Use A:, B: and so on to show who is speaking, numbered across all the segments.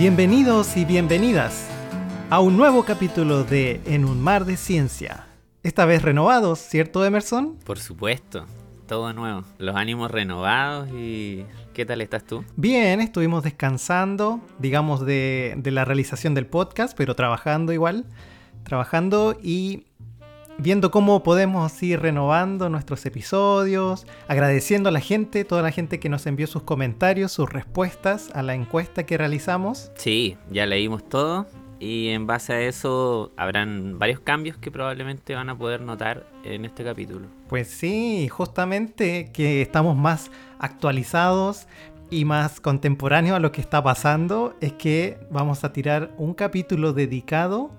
A: Bienvenidos y bienvenidas a un nuevo capítulo de En un mar de ciencia. Esta vez renovados, ¿cierto Emerson?
B: Por supuesto, todo nuevo. Los ánimos renovados y... ¿Qué tal estás tú?
A: Bien, estuvimos descansando, digamos, de, de la realización del podcast, pero trabajando igual. Trabajando y viendo cómo podemos ir renovando nuestros episodios, agradeciendo a la gente, toda la gente que nos envió sus comentarios, sus respuestas a la encuesta que realizamos.
B: Sí, ya leímos todo y en base a eso habrán varios cambios que probablemente van a poder notar en este capítulo.
A: Pues sí, justamente que estamos más actualizados y más contemporáneos a lo que está pasando es que vamos a tirar un capítulo dedicado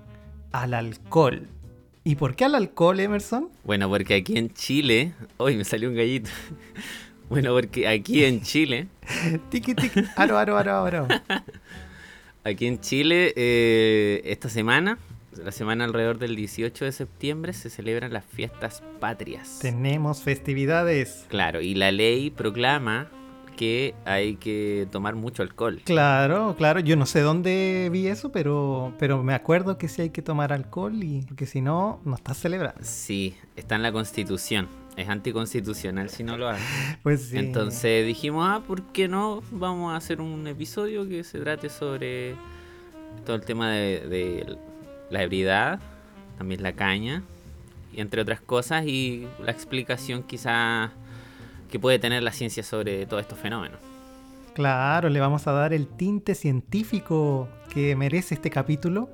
A: al alcohol. ¿Y por qué al alcohol, Emerson?
B: Bueno, porque aquí en Chile. Uy, me salió un gallito. bueno, porque aquí en Chile.
A: tiki tiki, aro, aro, aro, aro.
B: aquí en Chile, eh, esta semana, la semana alrededor del 18 de septiembre, se celebran las fiestas patrias.
A: Tenemos festividades.
B: Claro, y la ley proclama que hay que tomar mucho alcohol.
A: Claro, claro. Yo no sé dónde vi eso, pero, pero me acuerdo que sí hay que tomar alcohol y porque si no, no estás celebrando.
B: Sí, está en la Constitución. Es anticonstitucional si no lo haces.
A: Pues sí.
B: Entonces dijimos, ah, ¿por qué no? Vamos a hacer un episodio que se trate sobre todo el tema de, de la ebriedad, también la caña, y entre otras cosas, y la explicación quizás que puede tener la ciencia sobre todos estos fenómenos.
A: Claro, le vamos a dar el tinte científico que merece este capítulo,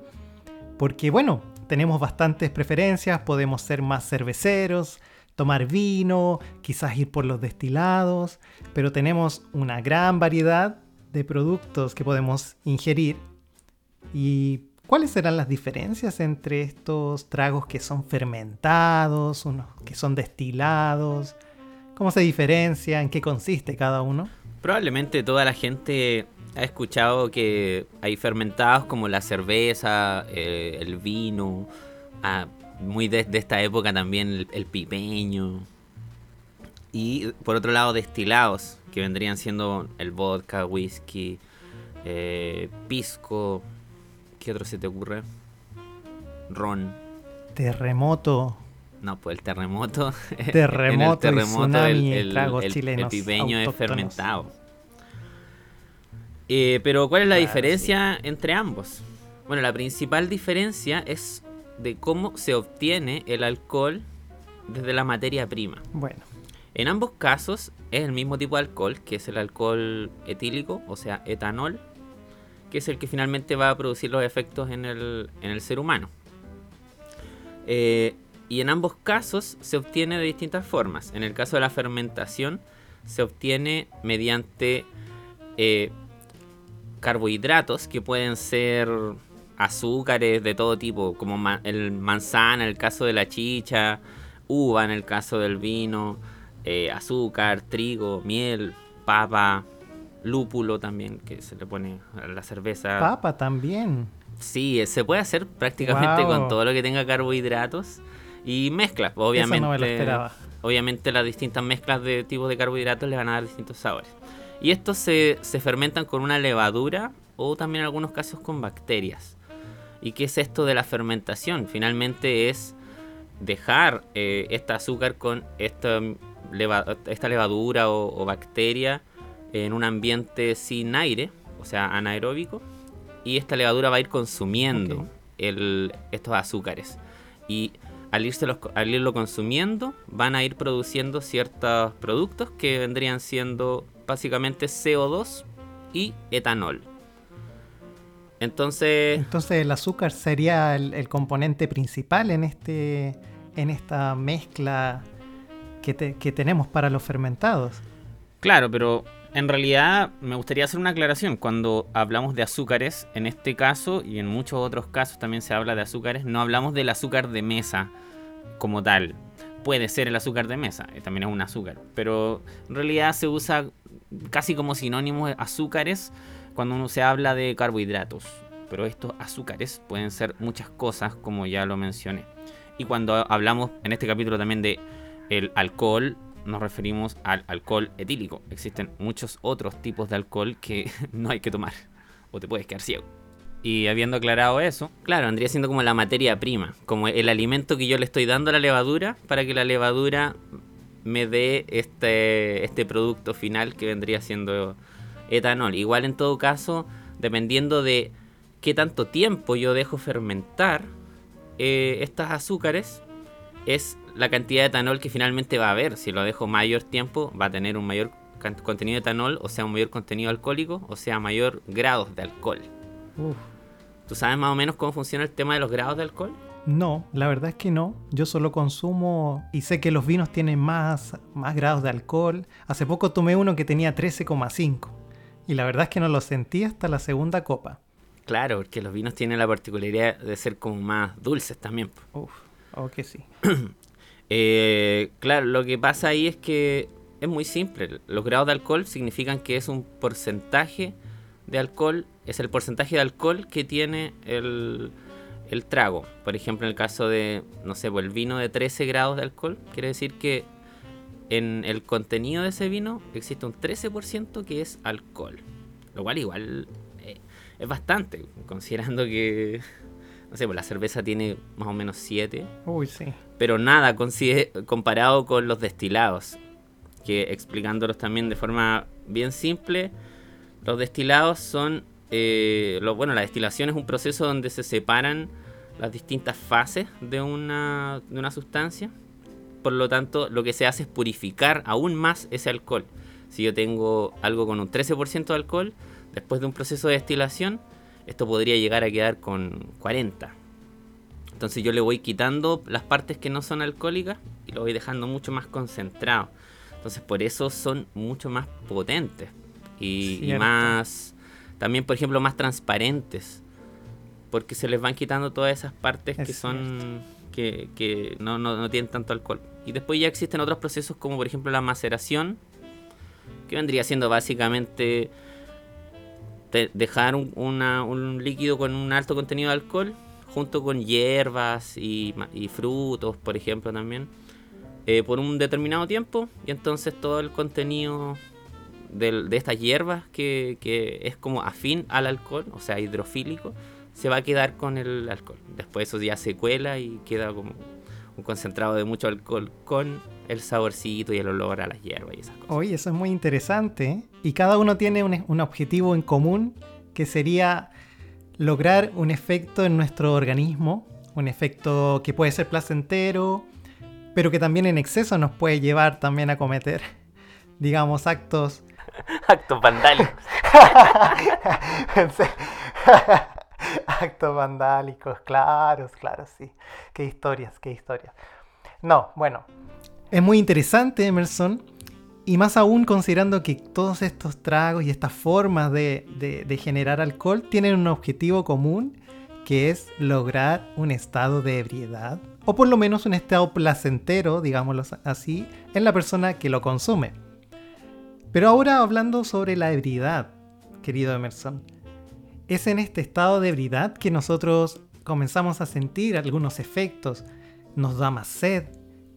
A: porque bueno, tenemos bastantes preferencias, podemos ser más cerveceros, tomar vino, quizás ir por los destilados, pero tenemos una gran variedad de productos que podemos ingerir. ¿Y cuáles serán las diferencias entre estos tragos que son fermentados, unos que son destilados? ¿Cómo se diferencia? ¿En qué consiste cada uno?
B: Probablemente toda la gente ha escuchado que hay fermentados como la cerveza, eh, el vino, ah, muy de, esta época también el, pipeño. Y por otro lado destilados, que vendrían siendo el vodka, whisky, eh, pisco. ¿Qué otro se te ocurre? Ron.
A: Terremoto.
B: No, pues el terremoto.
A: Terremoto, el terremoto
B: el, el, pipeño es fermentado. Eh, pero ¿cuál es la diferencia entre ambos? Bueno, la principal diferencia es de cómo se obtiene el alcohol desde la materia prima.
A: Bueno.
B: En ambos casos es el mismo tipo de alcohol, que es el alcohol etílico, o sea, etanol, que es el que finalmente va a producir los efectos en el, en el ser humano. Eh, y en ambos casos se obtiene de distintas formas. En el caso de la fermentación se obtiene mediante eh, carbohidratos que pueden ser azúcares de todo tipo, como el manzana en el caso de la chicha, uva en el caso del vino, eh, azúcar, trigo, miel, papa, lúpulo también que se le pone a la cerveza.
A: Papa también.
B: Sí, se puede hacer prácticamente con todo lo que tenga carbohidratos. Y mezclas, obviamente. Obviamente las distintas mezclas de tipos de carbohidratos le van a dar distintos sabores. Y estos se, fermentan con una levadura o también en algunos casos con bacterias. ¿Y qué es esto de la fermentación? Finalmente es dejar eh, este azúcar con esta, esta levadura o, bacteria en un ambiente sin aire, o sea, anaeróbico, y esta levadura va a ir consumiendo estos azúcares. Y al, irlo consumiendo, van a ir produciendo ciertos productos que vendrían siendo básicamente CO2 y etanol. Entonces.
A: Entonces el azúcar sería el, componente principal en este. en esta mezcla que, que tenemos para los fermentados.
B: Claro, pero en realidad me gustaría hacer una aclaración. Cuando hablamos de azúcares, en este caso y en muchos otros casos también se habla de azúcares, no hablamos del azúcar de mesa como tal. Puede ser el azúcar de mesa, eh, también es un azúcar, pero en realidad se usa casi como sinónimo de azúcares cuando uno se habla de carbohidratos. Pero estos azúcares pueden ser muchas cosas, como ya lo mencioné. Y cuando hablamos en este capítulo también de el alcohol, nos referimos al alcohol etílico. Existen muchos otros tipos de alcohol que no hay que tomar. o te puedes quedar ciego. Y habiendo aclarado eso, claro, vendría siendo como la materia prima, como el alimento que yo le estoy dando a la levadura para que la levadura me dé este, este producto final que vendría siendo etanol. Igual en todo caso, dependiendo de qué tanto tiempo yo dejo fermentar eh, estas azúcares, es la cantidad de etanol que finalmente va a haber. Si lo dejo mayor tiempo, va a tener un mayor contenido de etanol, o sea, un mayor contenido alcohólico, o sea, mayor grados de alcohol. ¿Tú sabes más o menos cómo funciona el tema de los grados de alcohol?
A: No, la verdad es que no. Yo solo consumo y sé que los vinos tienen más, más grados de alcohol. Hace poco tomé uno que tenía 13,5 y la verdad es que no lo sentí hasta la segunda copa.
B: Claro, porque los vinos tienen la particularidad de ser como más dulces también.
A: Uf, oh que sí.
B: Eh, claro, lo que pasa ahí es que es muy simple. Los grados de alcohol significan que es un porcentaje de alcohol, es el porcentaje de alcohol que tiene el, el trago. Por ejemplo, en el caso de, no sé, pues, el vino de 13 grados de alcohol, quiere decir que en el contenido de ese vino existe un 13% que es alcohol. Lo cual igual eh, es bastante, considerando que, no sé, pues la cerveza tiene más o menos 7.
A: Uy, sí.
B: Pero nada comparado con los destilados, que explicándolos también de forma bien simple, los destilados son, eh, lo, bueno, la destilación es un proceso donde se separan las distintas fases de una, de una sustancia. Por lo tanto, lo que se hace es purificar aún más ese alcohol. Si yo tengo algo con un 13% de alcohol, después de un proceso de destilación, esto podría llegar a quedar con 40. Entonces yo le voy quitando las partes que no son alcohólicas y lo voy dejando mucho más concentrado. Entonces por eso son mucho más potentes y, más, también por ejemplo, más transparentes, porque se les van quitando todas esas partes que son, que, no, no, tienen tanto alcohol. Y después ya existen otros procesos como por ejemplo la maceración, que vendría siendo básicamente dejar un, un líquido con un alto contenido de alcohol junto con hierbas y, frutos, por ejemplo, también, eh, por un determinado tiempo, y entonces todo el contenido de, de estas hierbas que, que, es como afín al alcohol, o sea, hidrofílico, se va a quedar con el alcohol. Después eso ya se cuela y queda como un concentrado de mucho alcohol con el saborcito y el olor a las hierbas y esas cosas.
A: Oye, eso es muy interesante. ¿eh? Y cada uno tiene un, un objetivo en común que sería lograr un efecto en nuestro organismo, un efecto que puede ser placentero, pero que también en exceso nos puede llevar también a cometer, digamos, actos
B: Actos vandálicos.
A: Actos vandálicos, claro, claro, sí. Qué historias, qué historias. No, bueno. Es muy interesante, Emerson. Y más aún considerando que todos estos tragos y estas formas de, generar alcohol tienen un objetivo común, que es lograr un estado de ebriedad, o por lo menos un estado placentero, digámoslo así, en la persona que lo consume. Pero ahora hablando sobre la ebriedad, querido Emerson, es en este estado de ebriedad que nosotros comenzamos a sentir algunos efectos. Nos da más sed,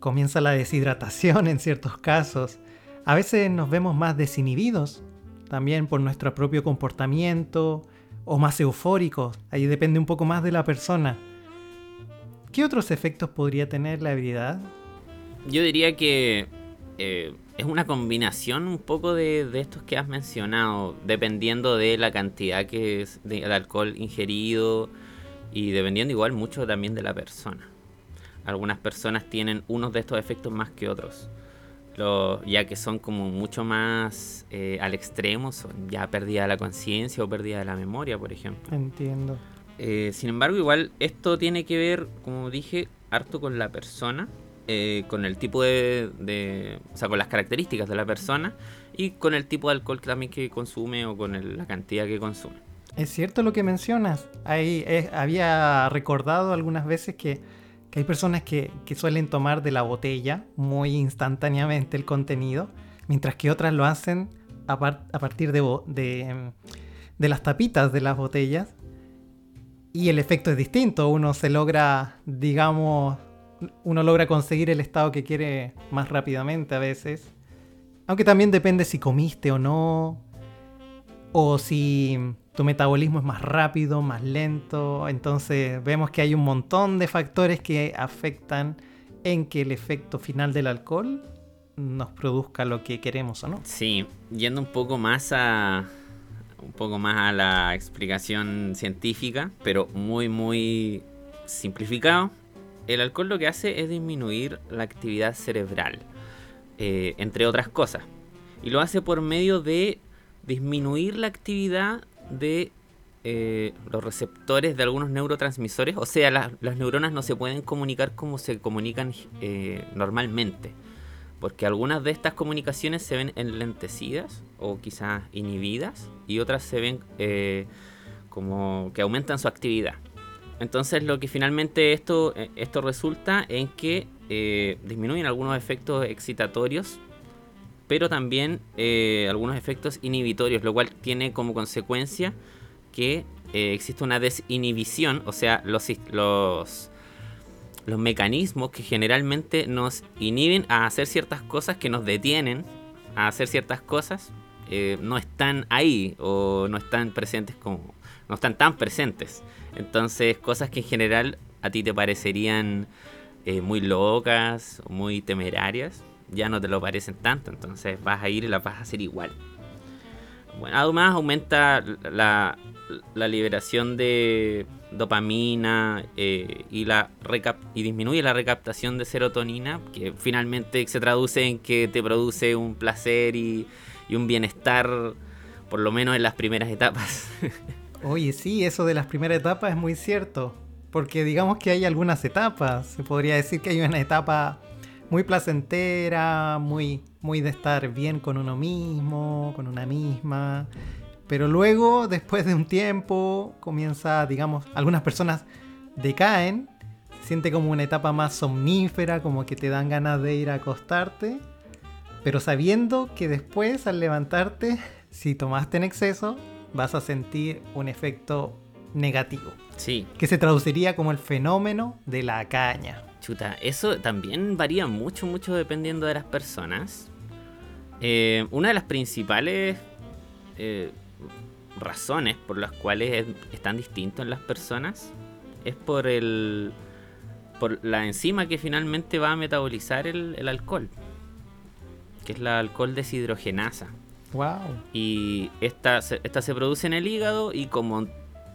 A: comienza la deshidratación en ciertos casos. A veces nos vemos más desinhibidos, también por nuestro propio comportamiento, o más eufóricos. Ahí depende un poco más de la persona. ¿Qué otros efectos podría tener la ebriedad?
B: Yo diría que eh, es una combinación un poco de, estos que has mencionado, dependiendo de la cantidad que es de, alcohol ingerido y dependiendo igual mucho también de la persona. Algunas personas tienen unos de estos efectos más que otros, ya que son como mucho más eh, al extremo, son ya pérdida de la conciencia o pérdida de la memoria, por ejemplo.
A: Entiendo.
B: Eh, sin embargo, igual esto tiene que ver, como dije, harto con la persona eh, con el tipo de, O sea, con las características de la persona y con el tipo de alcohol también que consume o con la cantidad que consume.
A: Es cierto lo que mencionas. Ahí había recordado algunas veces que, hay personas que, suelen tomar de la botella muy instantáneamente el contenido, mientras que otras lo hacen a, partir de, de las tapitas de las botellas. Y el efecto es distinto. Uno se logra, digamos, uno logra conseguir el estado que quiere más rápidamente a veces. Aunque también depende si comiste o no. O si tu metabolismo es más rápido, más lento, entonces vemos que hay un montón de factores que afectan en que el efecto final del alcohol nos produzca lo que queremos o no.
B: Sí, yendo un poco más a un poco más a la explicación científica, pero muy muy simplificado, el alcohol lo que hace es disminuir la actividad cerebral, eh, entre otras cosas, y lo hace por medio de disminuir la actividad de eh, los receptores de algunos neurotransmisores, o sea, las neuronas no se pueden comunicar como se comunican eh, normalmente, porque algunas de estas comunicaciones se ven enlentecidas o quizás inhibidas y otras se ven eh, como que aumentan su actividad. Entonces lo que finalmente esto, esto resulta en que disminuyen algunos efectos excitatorios pero también algunos efectos inhibitorios, lo cual tiene como consecuencia que eh, existe una desinhibición, o sea, los, los, los mecanismos que generalmente nos inhiben a hacer ciertas cosas, que nos detienen a hacer ciertas cosas, eh, no están ahí o no están presentes como no están tan presentes. Entonces, cosas que en general a ti te parecerían eh, muy locas, muy temerarias, ya no te lo parecen tanto. Entonces vas a ir y las vas a hacer igual. Además aumenta la, liberación de dopamina eh, y, la y disminuye la recaptación de serotonina, que finalmente se traduce en que te produce un placer y, un bienestar, por lo menos en las primeras etapas.
A: Oye, sí, eso de las primeras etapas es muy cierto, porque digamos que hay algunas etapas, se podría decir que hay una etapa muy placentera, muy, muy de estar bien con uno mismo, con una misma pero luego, después de un tiempo, comienza, digamos, algunas personas decaen, se siente como una etapa más somnífera, como que te dan ganas de ir a acostarte, pero sabiendo que después al levantarte, si tomaste en exceso, vas a sentir un efecto negativo.
B: Sí.
A: Que se traduciría como el fenómeno de la caña.
B: Chuta, eso también varía mucho, mucho dependiendo de las personas. Eh, una de las principales eh, razones por las cuales es, tan distinto en las personas es por el por la enzima que finalmente va a metabolizar el, alcohol, que es la alcohol deshidrogenasa.
A: Wow.
B: Y esta, esta se produce en el hígado y como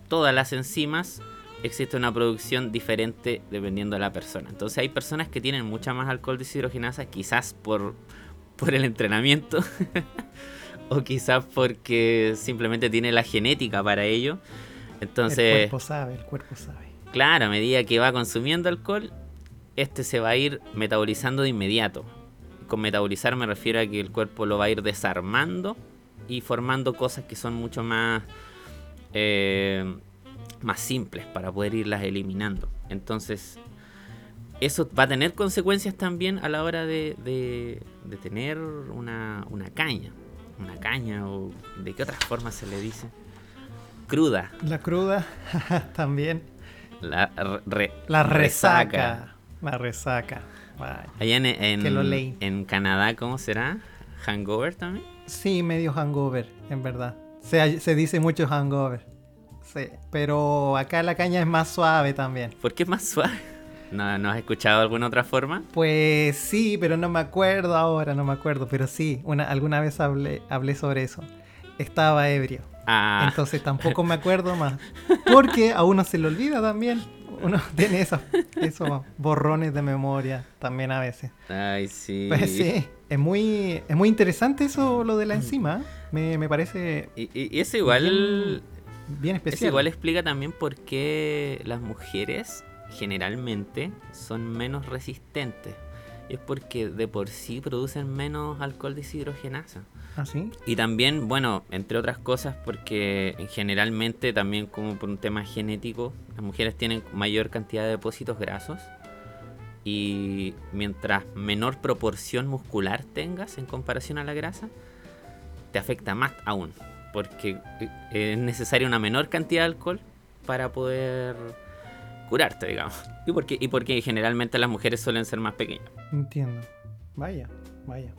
B: todas las enzimas existe una producción diferente dependiendo de la persona. Entonces hay personas que tienen mucha más alcohol deshidrogenasa, quizás por, por el entrenamiento, o quizás porque simplemente tiene la genética para ello. Entonces, el
A: cuerpo sabe, el cuerpo sabe.
B: Claro, a medida que va consumiendo alcohol, este se va a ir metabolizando de inmediato. Con metabolizar me refiero a que el cuerpo lo va a ir desarmando y formando cosas que son mucho más, eh, más simples para poder irlas eliminando. Entonces, eso va a tener consecuencias también a la hora de, de, tener una, una caña una caña o de qué otras formas se le dice. Cruda.
A: La cruda también.
B: La,
A: la resaca. La resaca.
B: Allá en, en, Canadá, ¿cómo será? ¿Hangover también?
A: Sí, medio hangover, en verdad. Se, se dice mucho hangover. Sí, pero acá la caña es más suave también.
B: ¿Por qué es más suave? ¿No, ¿No has escuchado alguna otra forma?
A: Pues sí, pero no me acuerdo ahora, no me acuerdo. Pero sí, una, alguna vez hablé, hablé sobre eso. Estaba ebrio. Ah. Entonces tampoco me acuerdo más. Porque a uno se le olvida también. Uno tiene esos, esos borrones de memoria también a veces.
B: Ay, sí.
A: Pues sí, es muy, es muy interesante eso, lo de la enzima. Me, me parece.
B: Y, y eso igual.
A: Bien, especial. Eso
B: igual explica también por qué las mujeres generalmente son menos resistentes. Y es porque de por sí producen menos alcohol deshidrogenasa.
A: ¿Ah, sí?
B: Y también, bueno, entre otras cosas, porque generalmente también como por un tema genético, las mujeres tienen mayor cantidad de depósitos grasos. Y mientras menor proporción muscular tengas en comparación a la grasa, te afecta más aún. Porque eh, es necesaria una menor cantidad de alcohol para poder curarte, digamos. Y porque, y porque generalmente las mujeres suelen ser más pequeñas.
A: Entiendo. Vaya, vaya.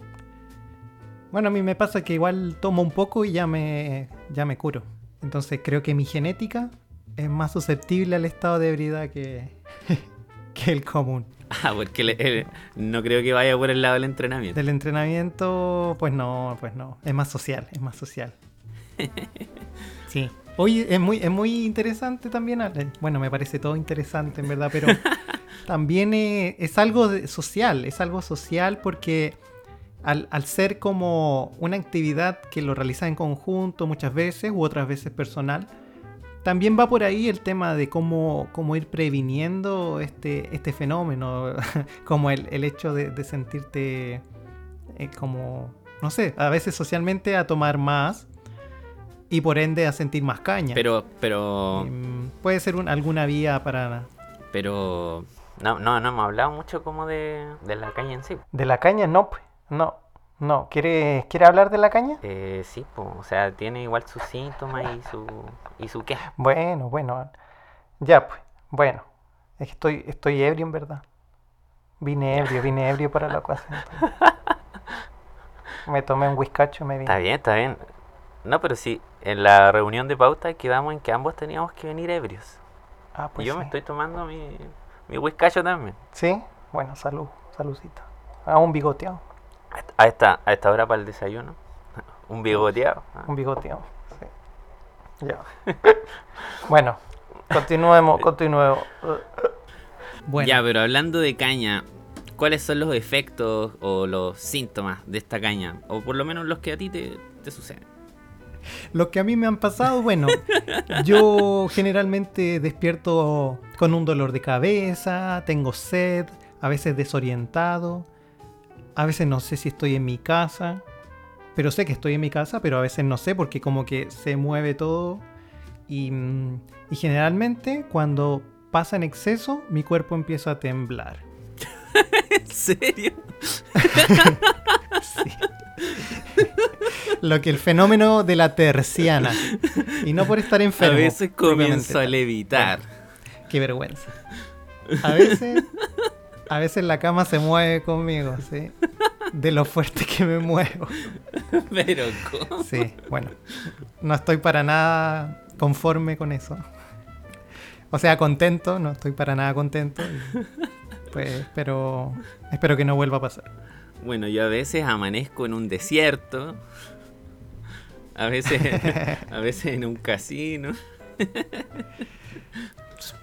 A: Bueno, a mí me pasa que igual tomo un poco y ya me, ya me curo. Entonces creo que mi genética es más susceptible al estado de ebriedad que, que el común.
B: Ah, porque no creo que vaya por el lado del entrenamiento.
A: Del entrenamiento, pues no, pues no. Es más social, es más social. Sí. Oye, es muy, es muy interesante también. Eh, bueno, me parece todo interesante, en verdad, pero también es, algo social. Es algo social porque al, al, ser como una actividad que lo realiza en conjunto muchas veces u otras veces personal, también va por ahí el tema de cómo, cómo ir previniendo este, este fenómeno, como el, el hecho de, sentirte eh, como, no sé, a veces socialmente a tomar más y por ende a sentir más caña.
B: Pero, pero...
A: Mm, puede ser alguna vía para...
B: Pero... No, no, no hemos hablado mucho como de, de la caña en sí.
A: De la caña no, pues, no. No, ¿quiere, ¿quiere hablar de la caña?
B: Eh, sí, pues, o sea, tiene igual sus síntomas y su, y su qué.
A: Bueno, bueno, ya pues, bueno, es que estoy, estoy ebrio en verdad. Vine ebrio, vine ebrio para la ocasión. Me tomé un whiskacho y me vine.
B: Está bien, está bien. No, pero sí, en la reunión de pauta quedamos en que ambos teníamos que venir ebrios. Ah, pues y yo me estoy tomando mi, mi whiskacho también.
A: Sí, bueno, salud, saludcita. A un bigoteado.
B: A esta, a esta hora para el desayuno. Un bigoteado.
A: ¿ah? Un bigoteado, sí. Ya. bueno, continuemos, continuemos.
B: Ya, pero hablando de caña, ¿cuáles son los efectos o los síntomas de esta caña? O por lo menos los que a ti te, te suceden.
A: Los que a mí me han pasado, bueno, yo generalmente despierto con un dolor de cabeza, tengo sed, a veces desorientado a veces no sé si estoy en mi casa, pero sé que estoy en mi casa, pero a veces no sé porque como que se mueve todo y, mm, generalmente cuando pasa en exceso mi cuerpo empieza a temblar.
B: ¿En serio?
A: Lo que el fenómeno de la terciana. Y no por estar enfermo.
B: A veces comienzo a levitar.
A: qué vergüenza. A veces a veces la cama se mueve conmigo, ¿sí? De lo fuerte que me muevo.
B: Pero, ¿cómo?
A: Sí, bueno. No estoy para nada conforme con eso. O sea, contento, no estoy para nada contento. pues pero espero que no vuelva a pasar.
B: Bueno, yo a veces amanezco en un desierto. A veces, a veces en un casino.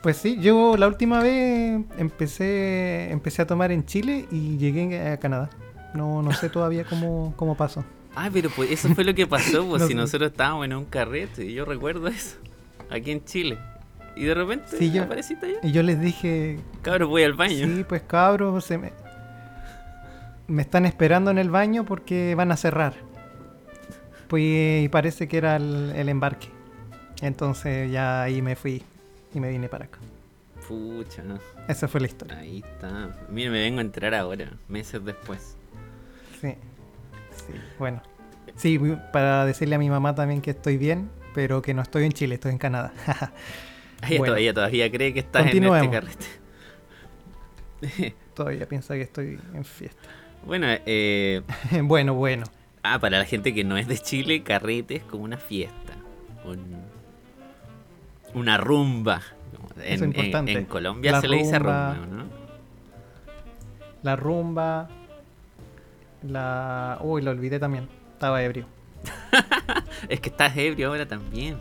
A: Pues sí, yo la última vez empecé, empecé a tomar en Chile y llegué a Canadá. No, no sé todavía cómo, cómo pasó.
B: Ah, pero pues eso fue lo que pasó, pues si nosotros estábamos en un carrete, y yo recuerdo eso, aquí en Chile. Y de repente
A: sí, yo, apareciste allá. Y yo les dije...
B: Cabros, voy al baño.
A: Sí, pues cabros, se me... me están esperando en el baño porque van a cerrar. Pues y parece que era el embarque. Entonces ya ahí me fui y me vine para acá.
B: Pucha.
A: Esa fue la historia.
B: Ahí está. Mira, me vengo a entrar ahora, meses después.
A: Sí. Sí, bueno. Sí, para decirle a mi mamá también que estoy bien, pero que no estoy en Chile, estoy en Canadá.
B: ella, todavía, cree que estás en este carrete.
A: todavía piensa que estoy en fiesta.
B: Bueno, eh...
A: bueno, bueno.
B: Ah, para la gente que no es de Chile, carrete es como una fiesta. Un una rumba. En, en, Colombia se le dice rumba, ¿no?
A: La rumba. La. Uy, lo olvidé también. Estaba ebrio.
B: es que estás ebrio ahora también.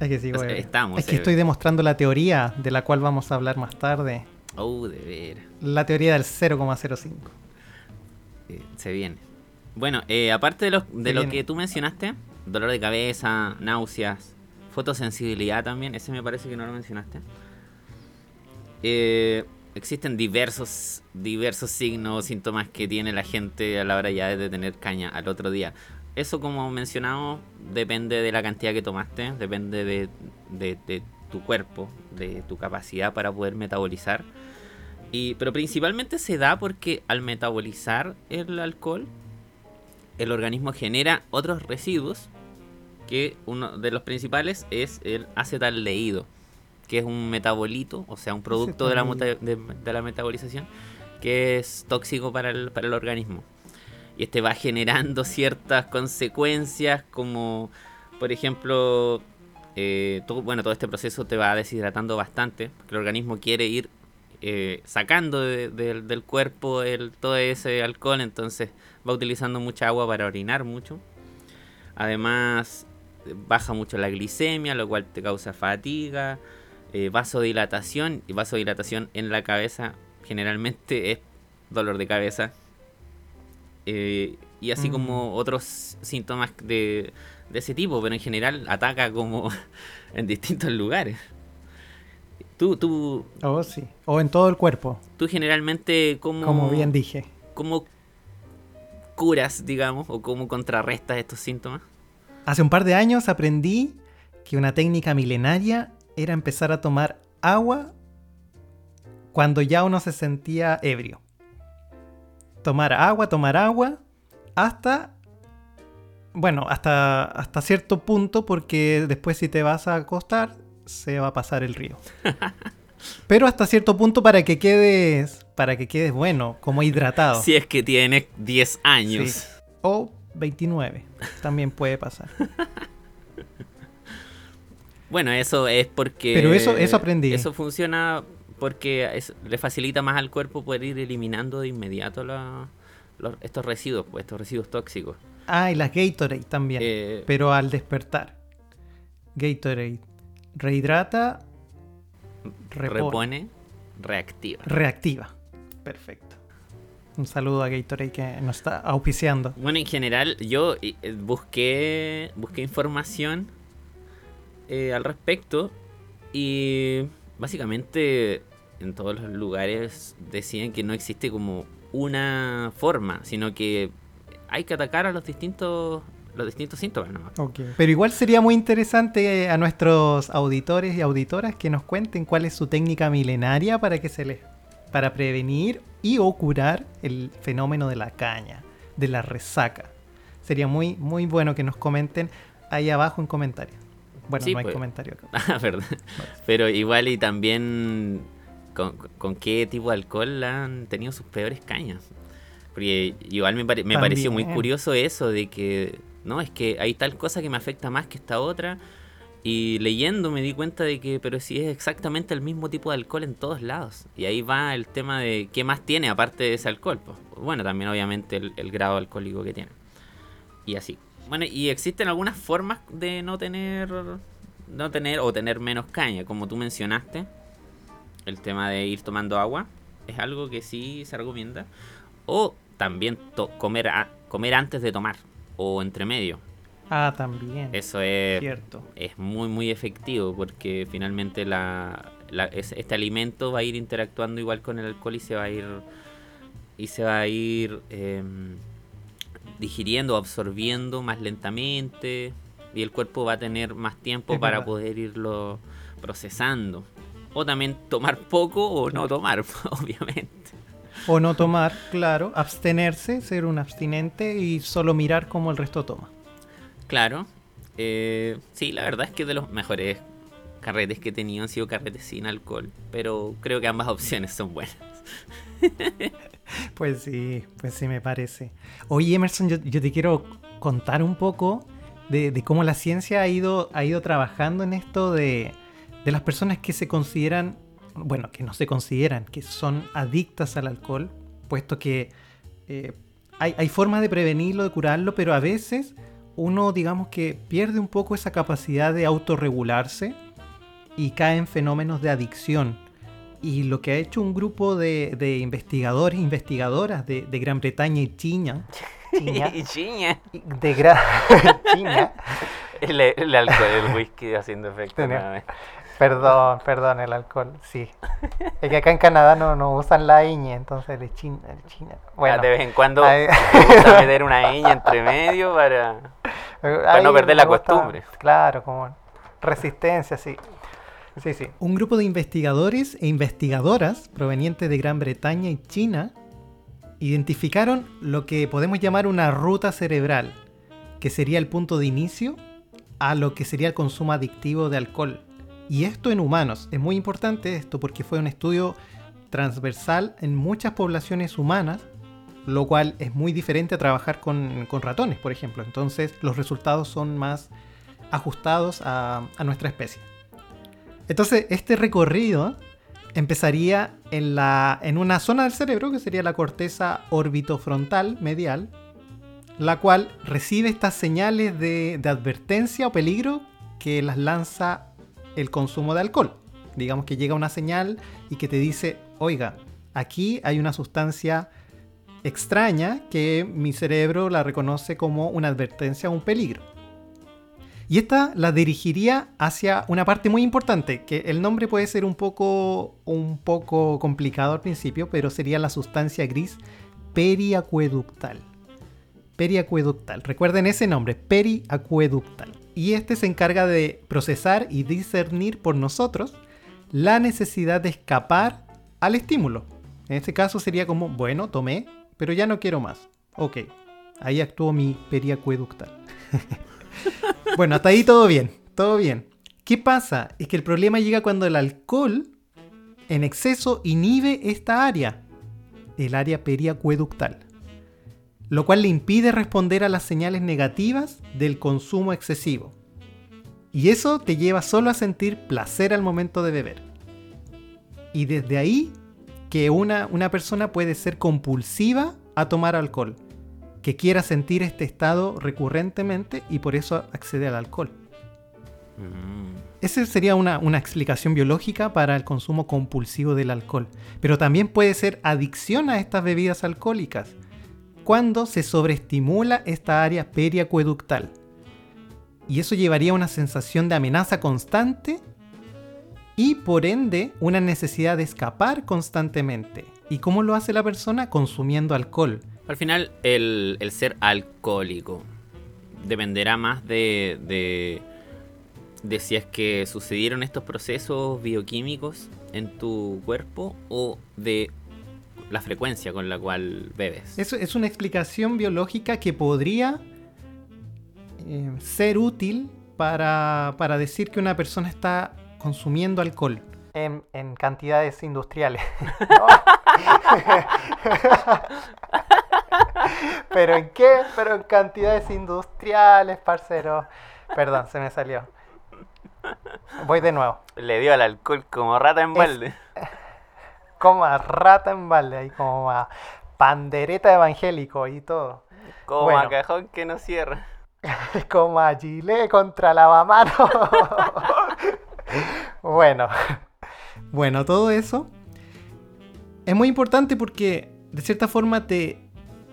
A: Es que sí, Estamos. Es que estoy demostrando la teoría de la cual vamos a hablar más tarde.
B: Oh, de veras.
A: La teoría del 0,05.
B: Eh, se viene. Bueno, eh, aparte de, de lo que tú mencionaste, dolor de cabeza, náuseas, Fotosensibilidad también, ese me parece que no lo mencionaste. Eh, existen diversos, diversos signos, síntomas que tiene la gente a la hora ya de tener caña al otro día. Eso, como mencionamos, depende de la cantidad que tomaste, depende de, de, tu cuerpo, de tu capacidad para poder metabolizar. Y, pero principalmente se da porque al metabolizar el alcohol, el organismo genera otros residuos que uno de los principales es el acetaldehído, que es un metabolito, o sea, un producto de la, de, la metabolización que es tóxico para el, para el organismo. Y este va generando ciertas consecuencias como Por ejemplo, eh, todo, bueno, todo este proceso te va deshidratando bastante, porque el organismo quiere ir eh, sacando del cuerpo el, todo ese alcohol, entonces va utilizando mucha agua para orinar mucho. Además, baja mucho la glicemia, lo cual te causa fatiga, eh, vasodilatación, y vasodilatación en la cabeza generalmente es dolor de cabeza. Eh, y así como mm. otros síntomas de, de ese tipo, pero en general ataca como en distintos lugares. Tú, tú...
A: Oh, sí. O en todo el cuerpo.
B: Tú generalmente como...
A: Como bien dije.
B: ¿Cómo curas, digamos, o cómo contrarrestas estos síntomas?
A: Hace un par de años aprendí que una técnica milenaria era empezar a tomar agua cuando ya uno se sentía ebrio. Tomar agua, tomar agua, hasta bueno, hasta, hasta cierto punto, porque después si te vas a acostar, se va a pasar el río. Pero hasta cierto punto para que quedes, para que quedes bueno, como hidratado.
B: Si es que tienes 10 años.
A: O 29, también puede pasar.
B: bueno, eso es porque...
A: Pero eso, eso aprendí.
B: Eso funciona porque le facilita más al cuerpo poder ir eliminando de inmediato estos residuos, pues, estos residuos tóxicos.
A: Ah, y las Gatorade también. Eh, pero al despertar. Gatorade rehidrata,
B: repone, reactiva.
A: Reactiva. Perfecto. Un saludo a Gatorade que nos está auspiciando.
B: Bueno, en general, yo eh, busqué, busqué información eh, al respecto y básicamente en todos los lugares decían que no existe como una forma, sino que hay que atacar a los distintos los distintos síntomas
A: Pero igual sería muy interesante a nuestros auditores y auditoras que nos cuenten cuál es su técnica milenaria para que se les para prevenir y o curar el fenómeno de la caña, de la resaca. Sería muy muy bueno que nos comenten ahí abajo en comentarios. Bueno, no hay pues. comentario acá.
B: Ah, verdad. Pero igual y también con, qué tipo de alcohol han tenido sus peores cañas. Porque igual me, me pareció muy curioso eso de que no, es que hay tal cosa que me afecta más que esta otra. Y leyendo me di cuenta de que, pero si es exactamente el mismo tipo de alcohol en todos lados. Y ahí va el tema de qué más tiene aparte de ese alcohol. Pues, bueno, también obviamente el, grado alcohólico que tiene. Y así. Bueno, y existen algunas formas de no tener, no tener o tener menos caña, como tú mencionaste. El tema de ir tomando agua es algo que sí se recomienda. O también comer, comer antes de tomar o entre medio.
A: Ah, también.
B: Eso es, Cierto. es muy, muy efectivo porque finalmente la, este alimento va a ir interactuando igual con el alcohol y se va a ir, y se va a ir em, digiriendo, absorbiendo más lentamente y el cuerpo va a tener más tiempo para poder irlo procesando. O también tomar poco o no tomar, obviamente.
A: O no tomar, claro, abstenerse, ser un abstinente y solo mirar cómo el resto toma.
B: Claro. Eh, sí, la verdad es que de los mejores carretes que he tenido han sido carretes sin alcohol, pero creo que ambas opciones son buenas.
A: pues sí, pues sí me parece. Oye Emerson, yo, te quiero contar un poco de, cómo la ciencia ha ido, ha ido trabajando en esto de, de las personas que se consideran bueno, que no se consideran que son adictas al alcohol, puesto que eh, hay, formas de prevenirlo, de curarlo, pero a veces uno, digamos que pierde un poco esa capacidad de autorregularse y cae en fenómenos de adicción. Y lo que ha hecho un grupo de, investigadores e investigadoras de, Gran Bretaña y China.
B: y China.
A: De Gran China.
B: El, alcohol, el whisky haciendo efecto.
A: Perdón, perdón, el alcohol, sí. Es que acá en Canadá no, no usan la ñ, entonces el china, el china.
B: Bueno, de vez en cuando me gusta meter una ñ entre medio para, para no perder la costumbre.
A: Claro, como resistencia, sí. Sí, sí. Un grupo de investigadores e investigadoras provenientes de Gran Bretaña y China identificaron lo que podemos llamar una ruta cerebral, que sería el punto de inicio a lo que sería el consumo adictivo de alcohol y esto en humanos. Es muy importante esto porque fue un estudio transversal en muchas poblaciones humanas, lo cual es muy diferente a trabajar con, ratones, por ejemplo. Entonces los resultados son más ajustados a, nuestra especie. Entonces, este recorrido empezaría en, la, en una zona del cerebro que sería la corteza orbitofrontal medial, la cual recibe estas señales de, de advertencia o peligro que las lanza el consumo de alcohol. Digamos que llega una señal y que te dice, oiga, aquí hay una sustancia extraña que mi cerebro la reconoce como una advertencia o un peligro. Y esta la dirigiría hacia una parte muy importante, que el nombre puede ser un poco, un poco complicado al principio, pero sería la sustancia gris periacueductal. Periacueductal. Recuerden ese nombre, periacueductal. Y este se encarga de procesar y discernir por nosotros la necesidad de escapar al estímulo. En este caso sería como, bueno, tomé, pero ya no quiero más. Ok, ahí actuó mi periacueductal. bueno, hasta ahí todo bien, todo bien. ¿Qué pasa? Es que el problema llega cuando el alcohol en exceso inhibe esta área, el área periacueductal, lo cual le impide responder a las señales negativas del consumo excesivo. Y eso te lleva solo a sentir placer al momento de beber. Y desde ahí que una, una persona puede ser compulsiva a tomar alcohol, que quiera sentir este estado recurrentemente y por eso accede al alcohol. Mm. Esa sería una, una, explicación biológica para el consumo compulsivo del alcohol. Pero también puede ser adicción a estas bebidas alcohólicas, cuando se sobreestimula esta área periacueductal. Y eso llevaría a una sensación de amenaza constante y por ende una necesidad de escapar constantemente. ¿Y cómo lo hace la persona? Consumiendo alcohol.
B: Al final, el, ser alcohólico dependerá más de, de, de, si es que sucedieron estos procesos bioquímicos en tu cuerpo o de la frecuencia con la cual bebes.
A: Eso es una explicación biológica que podría eh, ser útil para, para decir que una persona está consumiendo alcohol. En, cantidades industriales. ¿Pero en qué? Pero en cantidades industriales, parcero. Perdón, se me salió. Voy de nuevo.
B: Le dio al alcohol como rata en balde.
A: Como a rata en balde, ahí como a pandereta evangélico y todo.
B: Como a cajón que no cierra.
A: como a Chile contra lavamano. bueno, bueno, todo eso es muy importante porque de cierta forma te,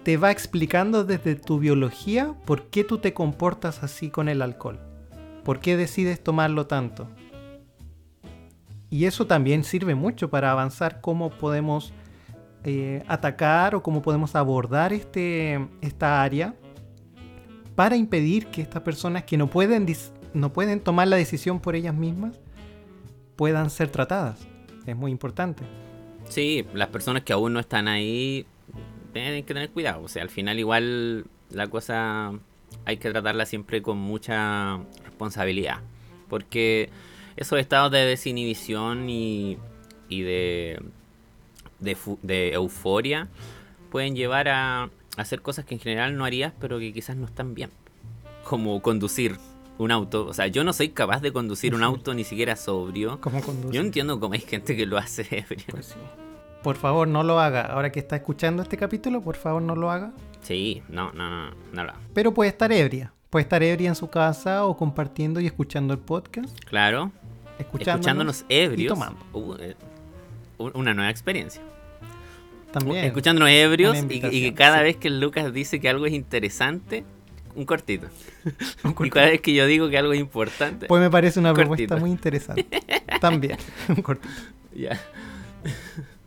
A: te va explicando desde tu biología por qué tú te comportas así con el alcohol. ¿Por qué decides tomarlo tanto? Y eso también sirve mucho para avanzar cómo podemos eh, atacar o cómo podemos abordar este, esta área para impedir que estas personas que no pueden, no pueden tomar la decisión por ellas mismas puedan ser tratadas. Es muy importante.
B: Sí, las personas que aún no están ahí tienen que tener cuidado. O sea, al final igual la cosa hay que tratarla siempre con mucha responsabilidad. Porque esos estados de desinhibición y, y de, de, euforia pueden llevar a hacer cosas que en general no harías, pero que quizás no están bien. Como conducir un auto. O sea, yo no soy capaz de conducir un auto ni siquiera sobrio. ¿Cómo conduce? Yo entiendo cómo hay gente que lo hace ebrio. Pues
A: por favor, no lo haga. Ahora que está escuchando este capítulo, por favor, no lo haga.
B: Sí, no, no, no, no lo
A: Pero puede estar ebria. Puede estar ebria en su casa o compartiendo y escuchando el podcast.
B: Claro. Escuchándonos, ebrios. Y tomando. Uh, eh, una nueva experiencia. También. Escuchándonos ebrios y, que cada vez que Lucas dice que algo es interesante, un cortito. Y cada vez que yo digo que algo es importante.
A: Pues me parece una propuesta muy interesante. También, un cortito.
B: Ya.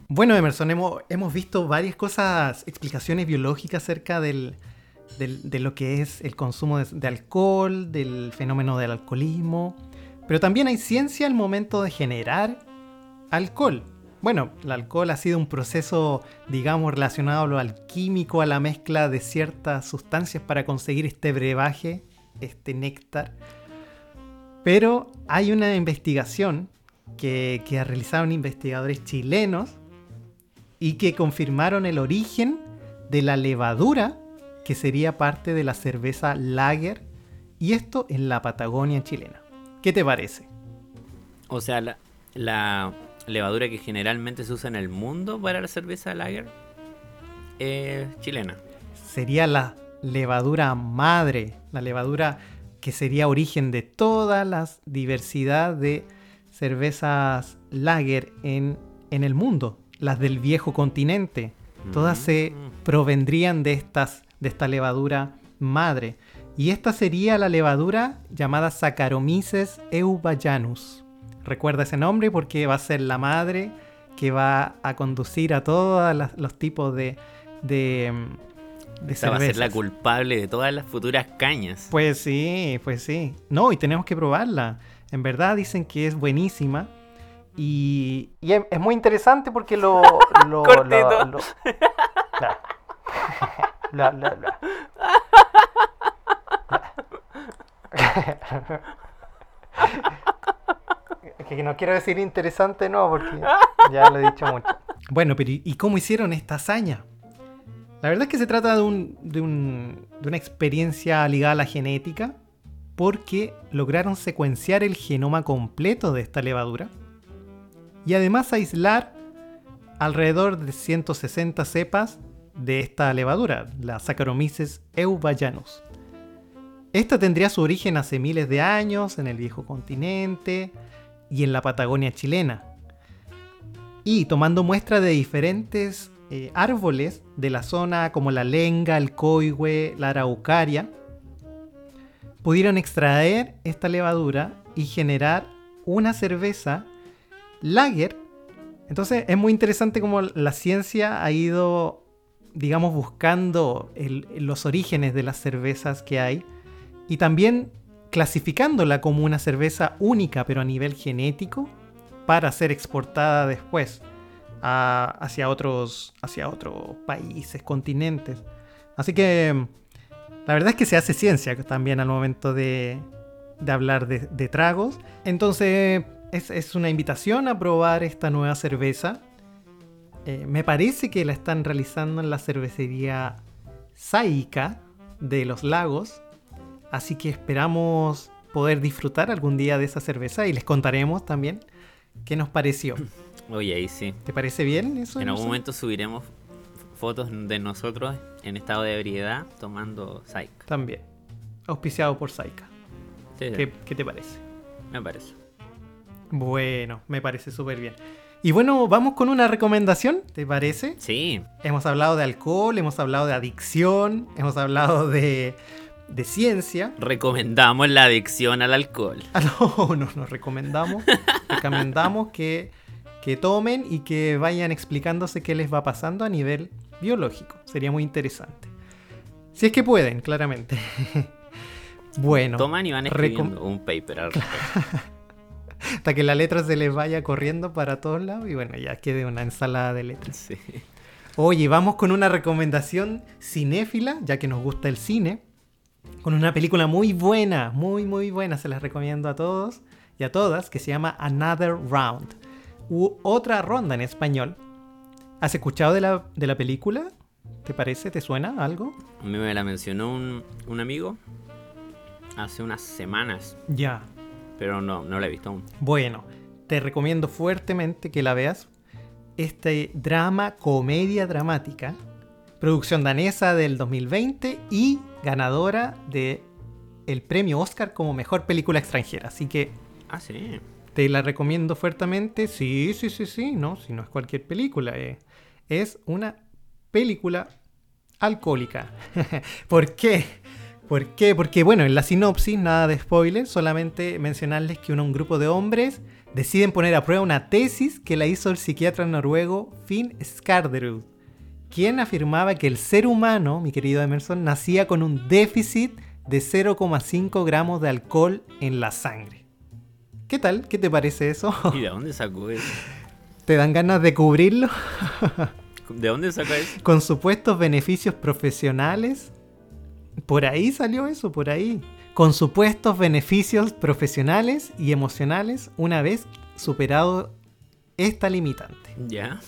A: Bueno, Emerson, hemos, hemos, visto varias cosas, explicaciones biológicas acerca del, de lo que es el consumo de, alcohol, del fenómeno del alcoholismo. Pero también hay ciencia al momento de generar alcohol. Bueno, el alcohol ha sido un proceso, digamos, relacionado a lo alquímico, a la mezcla de ciertas sustancias para conseguir este brebaje, este néctar. Pero hay una investigación que, que realizaron investigadores chilenos y que confirmaron el origen de la levadura que sería parte de la cerveza lager Y esto en la Patagonia chilena. ¿Qué te parece?
B: O sea, la, levadura que generalmente se usa en el mundo para la cerveza lager es chilena.
A: Sería la levadura madre, la levadura que sería origen de toda la diversidad de cervezas lager en, en el mundo, las del viejo continente. Todas se mm. provendrían de, estas, de esta levadura madre. Y esta sería la levadura llamada Saccharomyces eubayanus. Recuerda ese nombre porque va a ser la madre que va a conducir a todos los tipos de, de,
B: de va a ser la culpable de todas las futuras cañas.
A: Pues sí, pues sí. No, y tenemos que probarla. En verdad dicen que es buenísima. Y, es, muy interesante porque lo... lo, lo, que no quiero decir interesante, no, porque ya lo he dicho mucho. Bueno, pero ¿y cómo hicieron esta hazaña? La verdad es que se trata de, un, de, un, de una experiencia ligada a la genética, porque lograron secuenciar el genoma completo de esta levadura y además aislar alrededor de 160 cepas de esta levadura, la Saccharomyces eubayanus. Esta tendría su origen hace miles de años en el viejo continente y en la Patagonia chilena. Y tomando muestra de diferentes eh, árboles de la zona como la lenga, el coihue, la araucaria, pudieron extraer esta levadura y generar una cerveza lager. Entonces es muy interesante como la ciencia ha ido, digamos, buscando los orígenes de las cervezas que hay y también clasificándola como una cerveza única pero a nivel genético para ser exportada después hacia, otros, hacia otros países, continentes. Así que la verdad es que se hace ciencia también al momento de, hablar de, tragos. Entonces es, una invitación a probar esta nueva cerveza. Eh, me parece que la están realizando en la cervecería Saika de los lagos. Así que esperamos poder disfrutar algún día de esa cerveza y les contaremos también qué nos pareció.
B: Oye, ahí sí.
A: ¿Te parece bien eso?
B: En algún momento subiremos fotos de nosotros en estado de ebriedad tomando Saika.
A: También. Auspiciado por Saika. ¿Qué, ¿Qué, te parece?
B: Me parece.
A: Bueno, me parece súper bien. Y bueno, vamos con una recomendación, ¿te parece?
B: Sí.
A: Hemos hablado de alcohol, hemos hablado de adicción, hemos hablado de de ciencia.
B: Recomendamos la adicción al alcohol.
A: Ah, no, no, nos recomendamos, recomendamos que, que tomen y que vayan explicándose qué les va pasando a nivel biológico. Sería muy interesante. Si es que pueden, claramente. bueno.
B: Toman y van escribiendo un paper al
A: Hasta que la letra se les vaya corriendo para todos lados y bueno, ya quede una ensalada de letras. Sí. Oye, vamos con una recomendación cinéfila, ya que nos gusta el cine con una película muy buena, muy muy buena, se las recomiendo a todos y a todas, que se llama Another Round, u otra ronda en español. ¿Has escuchado de la, de la película? ¿Te parece? ¿Te suena algo?
B: Me la mencionó un, un amigo hace unas semanas.
A: Ya.
B: Pero no, no la he visto aún.
A: Bueno, te recomiendo fuertemente que la veas. Este drama, comedia dramática, producción danesa del 2020 y ganadora de el premio Oscar como mejor película extranjera. Así que.
B: Ah, sí.
A: Te la recomiendo fuertemente. Sí, sí, sí, sí. No, si no es cualquier película. Eh. Es una película alcohólica. ¿Por qué? ¿Por qué? Porque, bueno, en la sinopsis, nada de spoiler, solamente mencionarles que un, grupo de hombres deciden poner a prueba una tesis que la hizo el psiquiatra noruego Finn Skarderud quien afirmaba que el ser humano, mi querido Emerson, nacía con un déficit de 0,5 gramos de alcohol en la sangre. ¿Qué tal? ¿Qué te parece eso?
B: ¿Y de dónde sacó eso?
A: ¿Te dan ganas de cubrirlo?
B: ¿De dónde saca eso?
A: Con supuestos beneficios profesionales. Por ahí salió eso, por ahí. Con supuestos beneficios profesionales y emocionales una vez superado esta limitante.
B: Ya.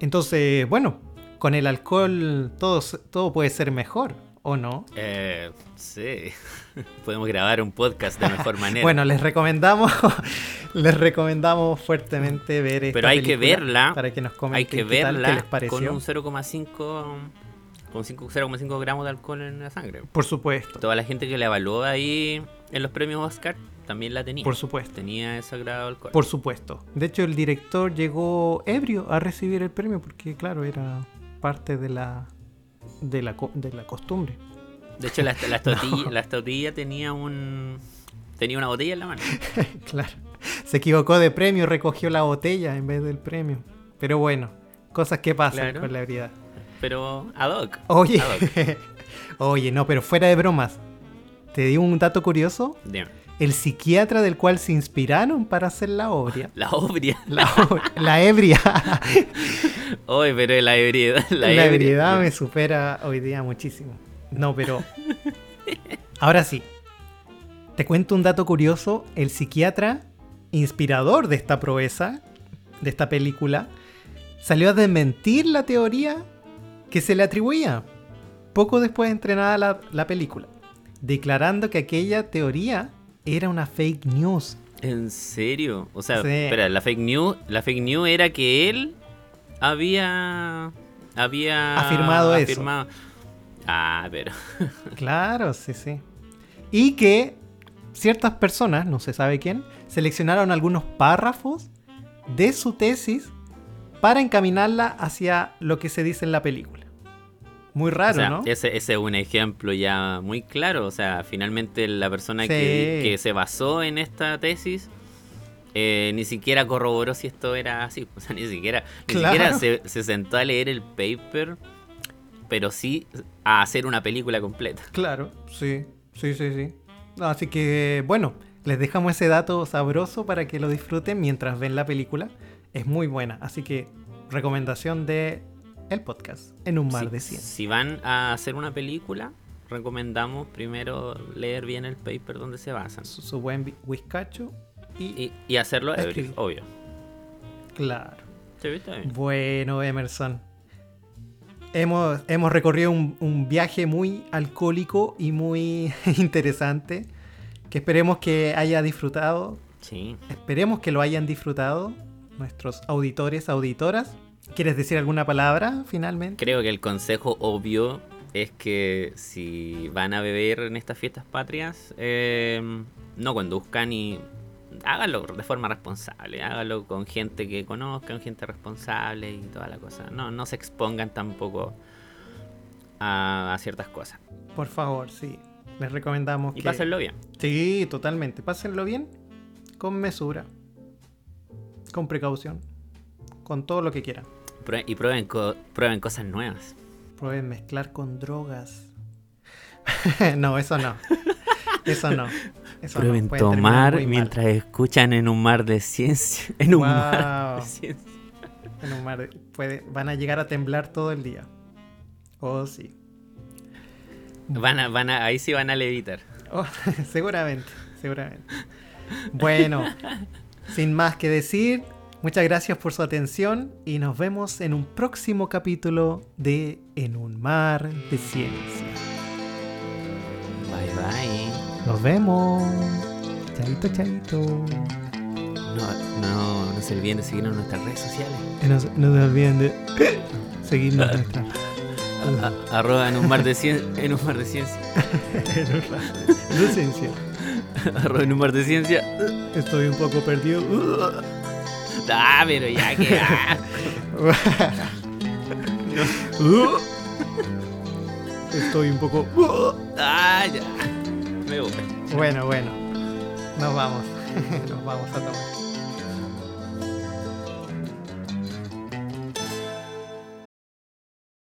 A: Entonces, bueno, con el alcohol todo, todo puede ser mejor. ¿O no?
B: Eh, sí. Podemos grabar un podcast de mejor manera.
A: bueno, les recomendamos, les recomendamos fuertemente ver esta
B: Pero hay que verla.
A: Para que nos comenten
B: hay que verla les pareció. con un 0,5 con 0,5 gramos de alcohol en la sangre.
A: Por supuesto.
B: Toda la gente que la evaluó ahí en los premios Oscar también la tenía.
A: Por supuesto.
B: Tenía ese grado de alcohol.
A: Por supuesto. De hecho, el director llegó ebrio a recibir el premio porque, claro, era parte de la de la, de la costumbre.
B: De hecho, la, la, tenía un tenía una botella en la mano.
A: claro. Se equivocó de premio, recogió la botella en vez del premio. Pero bueno, cosas que pasan con la ebriedad.
B: Pero ad hoc.
A: Oye, oye, no, pero fuera de bromas. ¿Te digo un dato curioso? El psiquiatra del cual se inspiraron para hacer la obra.
B: La obra.
A: La, la ebria.
B: Hoy, pero la ebriedad.
A: La, ebriedad me supera hoy día muchísimo. No, pero. Ahora sí. Te cuento un dato curioso. El psiquiatra inspirador de esta proeza, de esta película, salió a desmentir la teoría que se le atribuía poco después de entrenada la, la película, declarando que aquella teoría era una fake news.
B: ¿En serio? O sea, espera, la fake news, la fake news era que él había había
A: afirmado, eso.
B: Ah, pero
A: claro, sí, sí. Y que ciertas personas, no se sabe quién, seleccionaron algunos párrafos de su tesis para encaminarla hacia lo que se dice en la película. Muy raro, ¿no?
B: Ese, ese, es un ejemplo ya muy claro. O sea, finalmente la persona que, se basó en esta tesis eh, ni siquiera corroboró si esto era así. O sea, ni siquiera, ni siquiera se, se, sentó a leer el paper, pero sí a hacer una película completa.
A: Claro, sí, sí, sí, sí. Así que, bueno, les dejamos ese dato sabroso para que lo disfruten mientras ven la película. Es muy buena, así que recomendación de el podcast en un mar de ciencia.
B: Si van a hacer una película, recomendamos primero leer bien el paper donde se basan.
A: Su, buen whiskacho y,
B: y, hacerlo obvio.
A: Claro. Bueno, Emerson. Hemos, hemos recorrido un, un, viaje muy alcohólico y muy interesante. Que esperemos que haya disfrutado.
B: Sí.
A: Esperemos que lo hayan disfrutado nuestros auditores, auditoras. ¿Quieres decir alguna palabra finalmente?
B: Creo que el consejo obvio es que si van a beber en estas fiestas patrias, eh, no conduzcan y háganlo de forma responsable, háganlo con gente que conozcan, gente responsable y toda la cosa. No, no se expongan tampoco a, ciertas cosas.
A: Por favor, sí. Les recomendamos
B: y pásenlo bien.
A: Sí, totalmente. Pásenlo bien con mesura, con precaución, con todo lo que quieran
B: y prueben, prueben cosas nuevas.
A: Prueben mezclar con drogas. no, eso no. Eso no.
B: prueben tomar mientras escuchan en un mar de ciencia. En un mar de ciencia.
A: En un mar puede, van a llegar a temblar todo el día. Oh, sí.
B: Van a, van a, ahí sí van a levitar.
A: Oh, seguramente, seguramente. Bueno, sin más que decir, Muchas gracias por su atención y nos vemos en un próximo capítulo de En un mar de ciencia.
B: Bye bye.
A: Nos vemos. Chaito, chaito.
B: No, no, no se olviden de seguirnos en nuestras redes sociales.
A: No, se olviden de seguirnos en nuestras
B: Arroba en un mar de ciencia. En un mar de ciencia.
A: en un mar de ciencia.
B: Arroba en un mar de ciencia.
A: Estoy un poco perdido.
B: Ah, pero ya que.
A: Estoy un poco.
B: Ah, ya. Me voy.
A: Bueno, bueno. Nos vamos. Nos vamos a tomar.